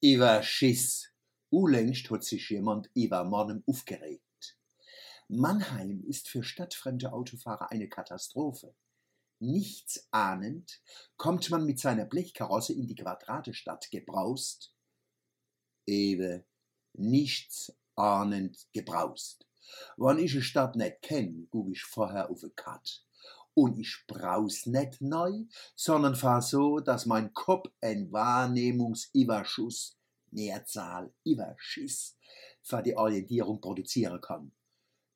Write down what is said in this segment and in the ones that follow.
Iwer Schiss. Unlängst hat sich jemand über Mannem aufgeregt. Mannheim ist für stadtfremde Autofahrer eine Katastrophe. Nichts ahnend kommt man mit seiner Blechkarosse in die Quadratestadt gebraust. Ewe, nichts ahnend gebraust. Wann ich eine Stadt nicht kenn, guck ich vorher auf eine Kat. Und ich braus nicht neu, sondern fahr so, dass mein Kopf ein Wahrnehmungsüberschuss Mehrzahl Überschiss für die Orientierung produzieren kann.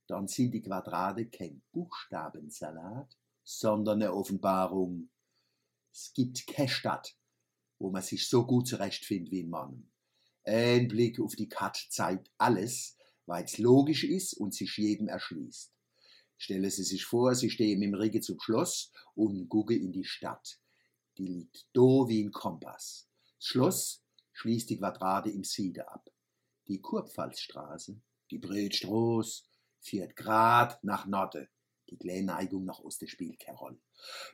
Dann sind die Quadrate kein Buchstabensalat, sondern eine Offenbarung. Es gibt keine Stadt, wo man sich so gut zurechtfindet wie in Mann. Ein Blick auf die Kat zeigt alles, weil es logisch ist und sich jedem erschließt. Stelle Sie sich vor, Sie stehen im Rige zum Schloss und gucken in die Stadt. Die liegt do wie ein Kompass. Das Schloss schließt die Quadrate im Siede ab. Die Kurpfalzstraße, die Bretstraße, führt grad nach Norden, die Kleenneigung nach Osten spielt Rolle.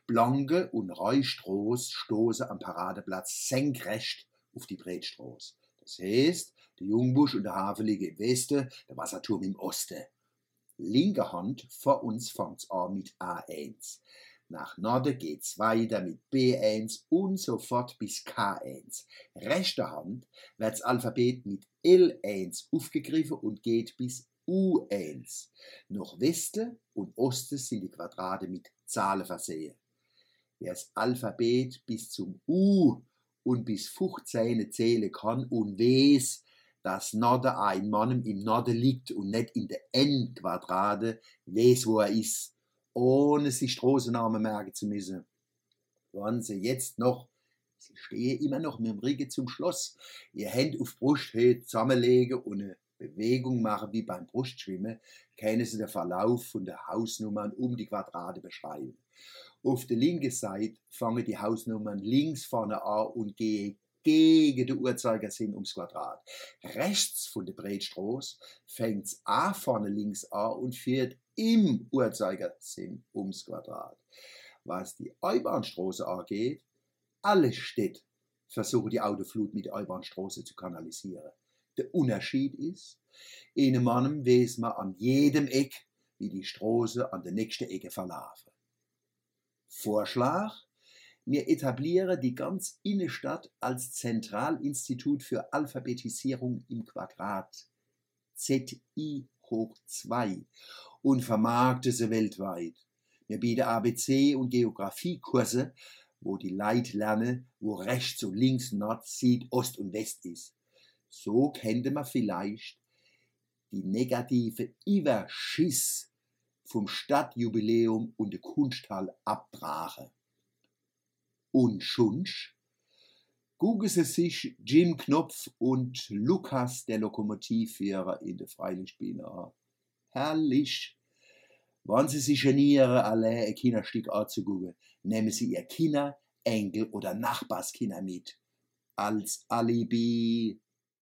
Blanke und Reustroß stoßen am Paradeplatz senkrecht auf die Bretstraße. Das heißt, der Jungbusch und der Hafen liegen im Westen, der Wasserturm im Osten. Linke Hand vor uns fängt's an mit A1. Nach Norden geht's weiter mit B1 und so fort bis K1. Rechter Hand wird's Alphabet mit L1 aufgegriffen und geht bis U1. Nach Westen und Osten sind die Quadrate mit Zahlen versehen. Wer das Alphabet bis zum U und bis 15 zählen kann und weiß, dass Norden ein Mann im Norden liegt und nicht in der N-Quadrate, weiß, wo er ist ohne sich Straßennamen merken zu müssen. Waren sie jetzt noch, sie stehen immer noch mit dem Rücken zum Schloss, ihr Hände auf Brusthöhe zusammenlegen und eine Bewegung machen wie beim Brustschwimmen, können sie den Verlauf von der Hausnummern um die Quadrate beschreiben. Auf der linken Seite fangen die Hausnummern links vorne an und gehen gegen den Uhrzeigersinn ums Quadrat. Rechts von der Breitstraße fängt es A vorne links an und führt im Uhrzeigersinn ums Quadrat. Was die Eibahnstraße angeht, alle Städte versuchen die Autoflut mit der Eibahnstraße zu kanalisieren. Der Unterschied ist, in einem weiß man an jedem Eck, wie die Straße an der nächsten Ecke verlaufen. Vorschlag, wir etablieren die ganz Innenstadt als Zentralinstitut für Alphabetisierung im Quadrat. ZI hoch 2 und vermarkte sie weltweit. Wir bieten ABC und Geografiekurse, wo die Leute lernen, wo rechts und links, Nord, Süd, Ost und West ist. So könnte man vielleicht die negative Überschiss vom Stadtjubiläum und der Kunsthall abbrachen. Und schunsch, gucken Sie sich Jim Knopf und Lukas, der Lokomotivführer, in der Freilichtbühne an herrlich. Wenn Sie sich genieren, allein ein Kinderstück anzugucken, nehmen Sie Ihr Kinder, Enkel oder Nachbarskinder mit. Als Alibi